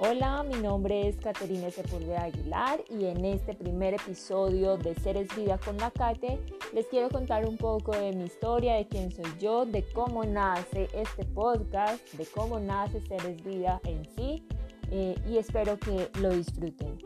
Hola, mi nombre es Caterina Sepúlveda Aguilar y en este primer episodio de Seres Vida con la Cate les quiero contar un poco de mi historia, de quién soy yo, de cómo nace este podcast, de cómo nace Seres Vida en sí eh, y espero que lo disfruten.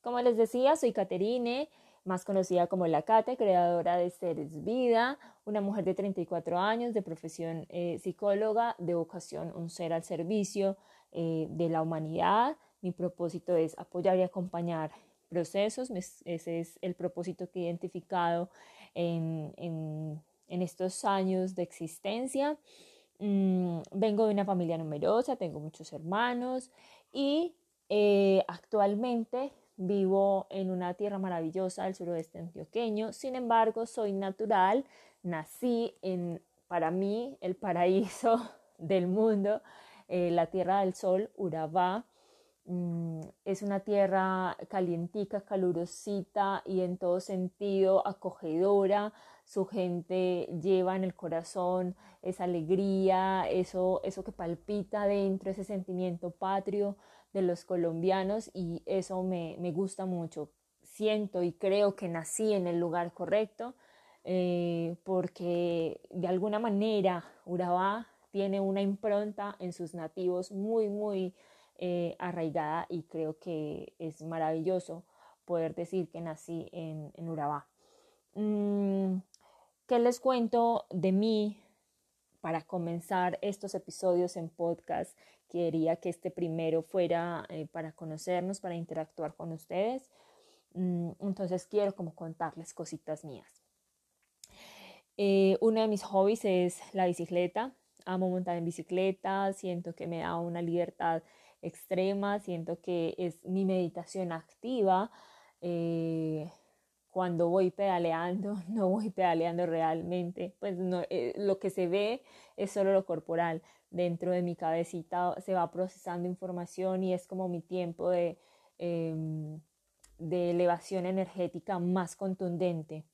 Como les decía, soy Caterine más conocida como La Cate, creadora de Seres Vida, una mujer de 34 años, de profesión eh, psicóloga, de vocación un ser al servicio eh, de la humanidad. Mi propósito es apoyar y acompañar procesos, ese es el propósito que he identificado en, en, estos años de existencia. Mm, vengo de una familia numerosa, tengo muchos hermanos y eh, actualmente Vivo en una tierra maravillosa del suroeste antioqueño, sin embargo soy natural, nací en, para mí, el paraíso del mundo, eh, la tierra del sol, Urabá. Mm, es una tierra calientica, calurosita y en todo sentido acogedora. Su gente lleva en el corazón esa alegría, eso, eso que palpita dentro, ese sentimiento patrio de los colombianos y eso me, gusta mucho. Siento y creo que nací en el lugar correcto eh, porque de alguna manera Urabá tiene una impronta en sus nativos muy, muy eh, arraigada y creo que es maravilloso poder decir que nací en, en Urabá. Mm, ¿Qué les cuento de mí para comenzar estos episodios en podcast? quería que este primero fuera eh, para conocernos, para interactuar con ustedes. Mm, entonces quiero como contarles cositas mías. Eh, uno de mis hobbies es la bicicleta. Amo montar en bicicleta, siento que me da una libertad extrema, siento que es mi meditación activa. Eh, cuando voy pedaleando, no voy pedaleando realmente, pues no, lo que se ve es solo lo corporal, dentro de mi cabecita se va procesando información y es como mi tiempo de, em, elevación energética más contundente.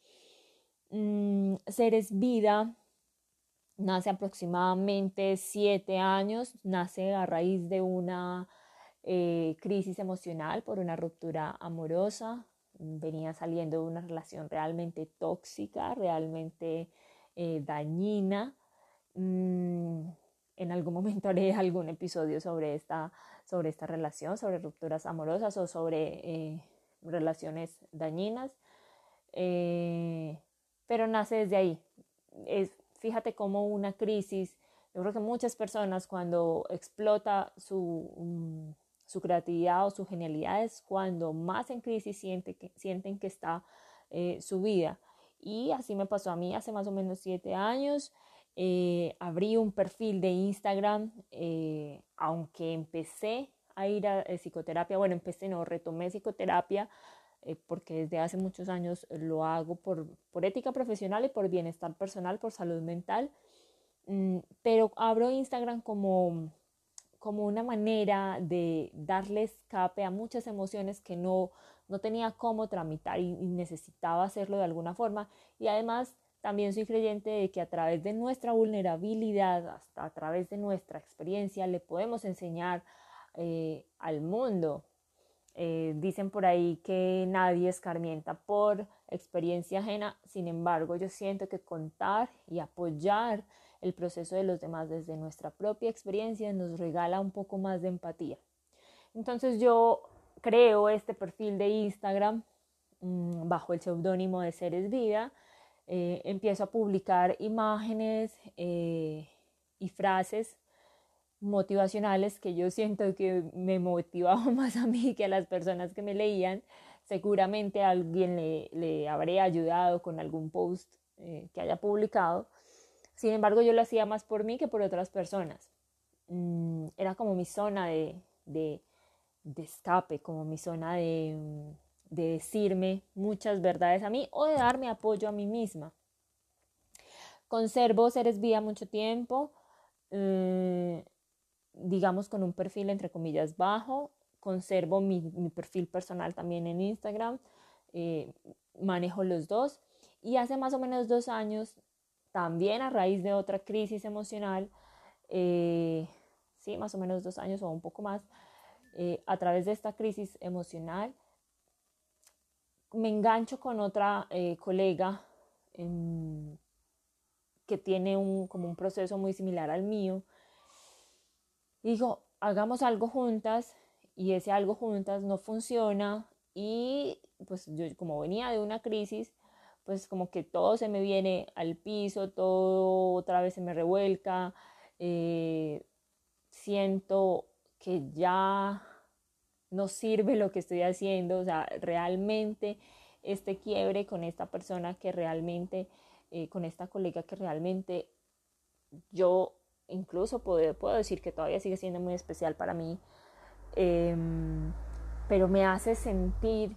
Mm, Seres Vida nace aproximadamente siete años, nace a raíz de una eh, crisis emocional por una ruptura amorosa, venía saliendo de una relación realmente tóxica, realmente eh, dañina. Mm, en algún momento haré algún episodio sobre esta, sobre esta relación, sobre rupturas amorosas o sobre eh, relaciones dañinas. Eh, pero nace desde ahí. Fíjate cómo una crisis, yo creo que muchas personas cuando explota su, mm, su creatividad o su genialidad es cuando más en crisis siente sienten que está eh, su vida. Y así me pasó a mí hace más o menos siete años. Eh, abrí un perfil de Instagram, eh, aunque empecé a ir a, eh, psicoterapia, bueno, empecé, no, retomé psicoterapia porque desde hace muchos años lo hago por, por, ética profesional y por bienestar personal, por salud mental, mm, pero abro Instagram como, como una manera de darle escape a muchas emociones que no, no tenía cómo tramitar y necesitaba hacerlo de alguna forma y además también soy creyente de que a través de nuestra vulnerabilidad, hasta a través de nuestra experiencia, le podemos enseñar eh, al mundo. Eh, dicen por ahí que nadie escarmienta por experiencia ajena, sin embargo yo siento que contar y apoyar el proceso de los demás desde nuestra propia experiencia nos regala un poco más de empatía. Entonces yo creo este perfil de Instagram mm, bajo el seudónimo de Seres Vida eh, empiezo a publicar imágenes eh, y frases motivacionales que yo siento que me motivaban más a mí que a las personas que me leían. Seguramente alguien le, le habré ayudado con algún post eh, que haya publicado. Sin embargo, yo lo hacía más por mí que por otras personas. Mm, era como mi zona de, de, escape, como mi zona de, de decirme muchas verdades a mí o de darme apoyo a mí misma. Conservo Seres Vida mucho tiempo, eh, digamos con un perfil entre comillas bajo. Conservo mi, perfil personal también en Instagram. Eh, manejo los dos. Y hace más o menos dos años también a raíz de otra crisis emocional, eh, sí, más o menos dos años o un poco más, eh, a través de esta crisis emocional, me engancho con otra eh, colega que tiene un, como un proceso muy similar al mío. digo, hagamos algo juntas y ese algo juntas no funciona y pues yo como venía de una crisis, pues como que todo se me viene al piso, todo otra vez se me revuelca, eh, siento que ya no sirve lo que estoy haciendo, o sea, realmente este quiebre con esta persona que realmente, eh, con esta colega que realmente yo incluso puedo, puedo decir que todavía sigue siendo muy especial para mí, em, pero me hace sentir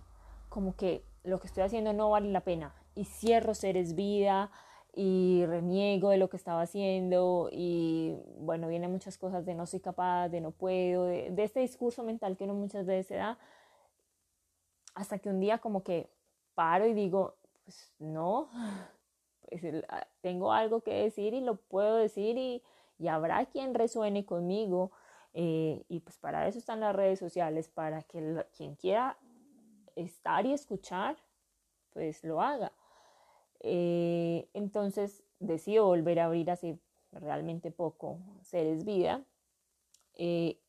como que lo que estoy haciendo no vale la pena y cierro seres vida y reniego de lo que estaba haciendo y bueno, vienen muchas cosas de no soy capaz, de no puedo, de, este discurso mental que uno muchas veces se da, hasta que un día como que paro y digo, pues no, pues tengo algo que decir y lo puedo decir y, y habrá quien resuene conmigo eh, y pues para eso están las redes sociales, para que quien quiera estar y escuchar, pues lo haga. Eh, entonces decido volver a abrir hace realmente poco Seres Vida. Eh,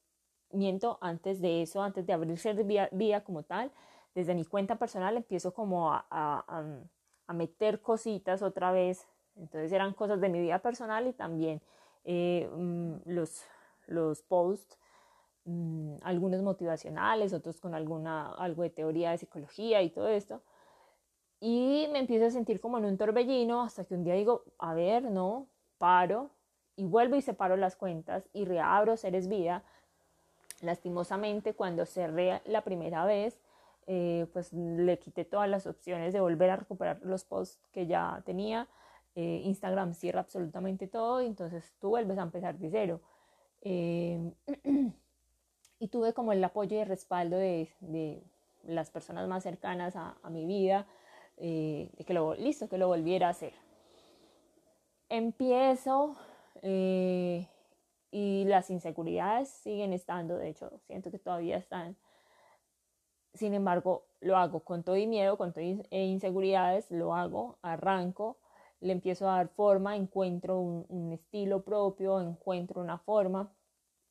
miento, antes de eso, antes de abrir Seres Vida, como tal, desde mi cuenta personal empiezo como a, a, meter cositas otra vez. Entonces eran cosas de mi vida personal y también eh, mm, los, los posts, mm, algunos motivacionales, otros con alguna, algo de teoría de psicología y todo esto. Y me empiezo a sentir como en un torbellino hasta que un día digo, a ver, no, paro y vuelvo y separo las cuentas y reabro Seres Vida. Lastimosamente, cuando cerré la primera vez, eh, pues le quité todas las opciones de volver a recuperar los posts que ya tenía. Eh, Instagram cierra absolutamente todo y entonces tú vuelves a empezar de cero. Eh, y tuve como el apoyo y el respaldo de, de las personas más cercanas a, a mi vida, eh, que lo, listo, que lo volviera a hacer. Empiezo eh, y las inseguridades siguen estando, de hecho, siento que todavía están. Sin embargo, lo hago con todo y miedo, con todo e inseguridades, lo hago, arranco, le empiezo a dar forma, encuentro un, estilo propio, encuentro una forma.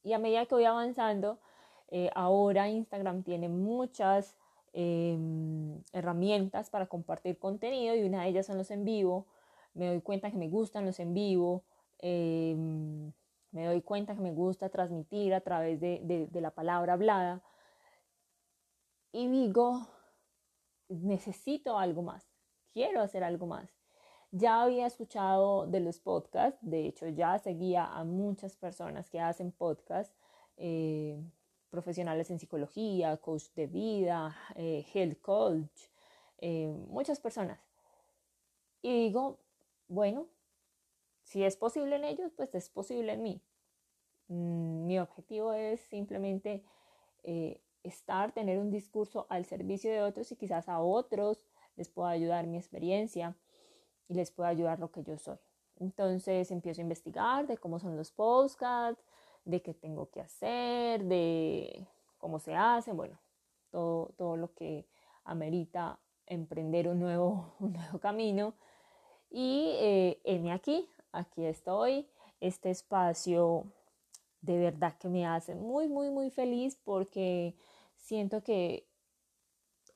Y a medida que voy avanzando, eh, ahora Instagram tiene muchas Em, herramientas para compartir contenido y una de ellas son los en vivo. Me doy cuenta que me gustan los en vivo. Em, me doy cuenta que me gusta transmitir a través de, de la palabra hablada. Y digo, necesito algo más. Quiero hacer algo más. Ya había escuchado de los podcasts, de hecho ya seguía a muchas personas que hacen podcasts, eh, profesionales en psicología, coach de vida, eh, health coach, eh, muchas personas. Y digo, bueno, si es posible en ellos, pues es posible en mí. Mm, mi objetivo es simplemente eh, estar, tener un discurso al servicio de otros y quizás a otros les pueda ayudar mi experiencia y les pueda ayudar lo que yo soy. Entonces empiezo a investigar de cómo son los podcasts, de qué tengo que hacer, de cómo se hace, bueno, todo, todo lo que amerita emprender un nuevo, un nuevo camino. Y eh, aquí, aquí estoy, este espacio de verdad que me hace muy, muy, muy feliz porque siento que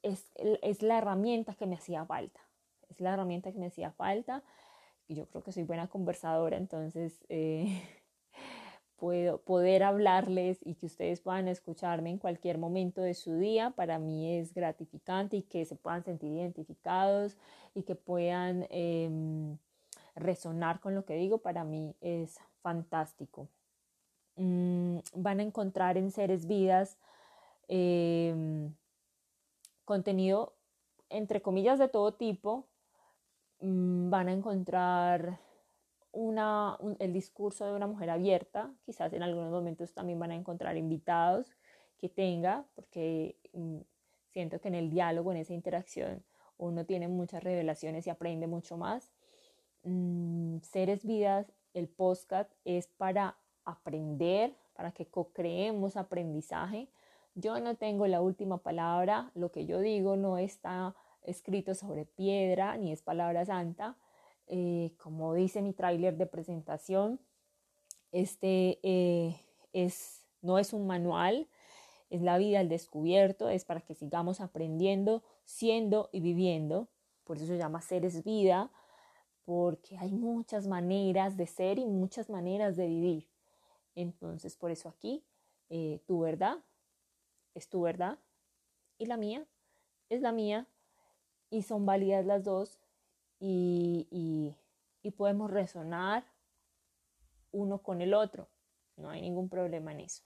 es, es la herramienta que me hacía falta, es la herramienta que me hacía falta. Yo creo que soy buena conversadora, entonces eh, puedo, poder hablarles y que ustedes puedan escucharme en cualquier momento de su día, para mí es gratificante y que se puedan sentir identificados y que puedan em, resonar con lo que digo, para mí es fantástico. Mm, van a encontrar en Seres Vidas em, contenido, entre comillas, de todo tipo. Mm, van a encontrar una, el discurso de una mujer abierta, quizás en algunos momentos también van a encontrar invitados que tenga, porque mm, siento que en el diálogo, en esa interacción, uno tiene muchas revelaciones y aprende mucho más. mm, Seres Vidas, el podcast es para aprender, para que co-creemos aprendizaje. Yo no tengo la última palabra, lo que yo digo no está escrito sobre piedra ni es palabra santa. Eh, como dice mi tráiler de presentación, este eh, es, no es un manual, es la vida al descubierto, es para que sigamos aprendiendo, siendo y viviendo. Por eso se llama seres vida, porque hay muchas maneras de ser y muchas maneras de vivir. Entonces, por eso aquí, eh, tu verdad es tu verdad y la mía es la mía y son válidas las dos y, y, podemos resonar uno con el otro. No hay ningún problema en eso.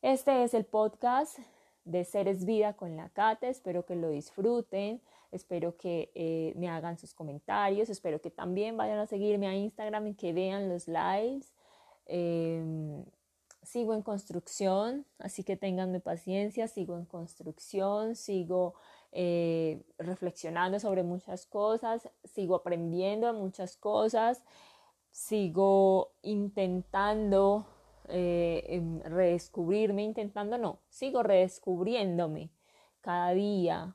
Este es el podcast de Seres Vida con la Cate. Espero que lo disfruten. Espero que eh, me hagan sus comentarios. Espero que también vayan a seguirme a Instagram y que vean los lives. Em, sigo en construcción, así que tenganme paciencia. Sigo en construcción. Sigo eh, reflexionando sobre muchas cosas. Sigo aprendiendo muchas cosas sigo intentando eh, em, redescubrirme, intentando no, sigo redescubriéndome cada día,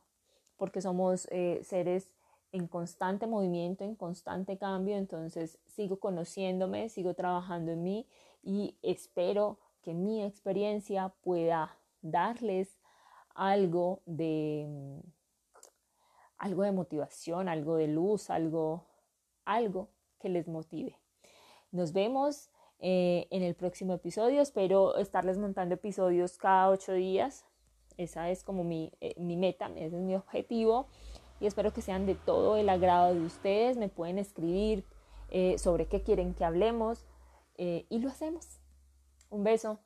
porque somos eh, seres en constante movimiento, en constante cambio, entonces sigo conociéndome, sigo trabajando en mí y espero que mi experiencia pueda darles algo de algo de motivación, algo de luz, algo algo que les motive. Nos vemos eh, en el próximo episodio. Espero estarles montando episodios cada ocho días. Esa es como mi, eh, mi meta, ese es mi objetivo. Y espero que sean de todo el agrado de ustedes. Me pueden escribir eh, sobre qué quieren que hablemos y lo hacemos. Un beso.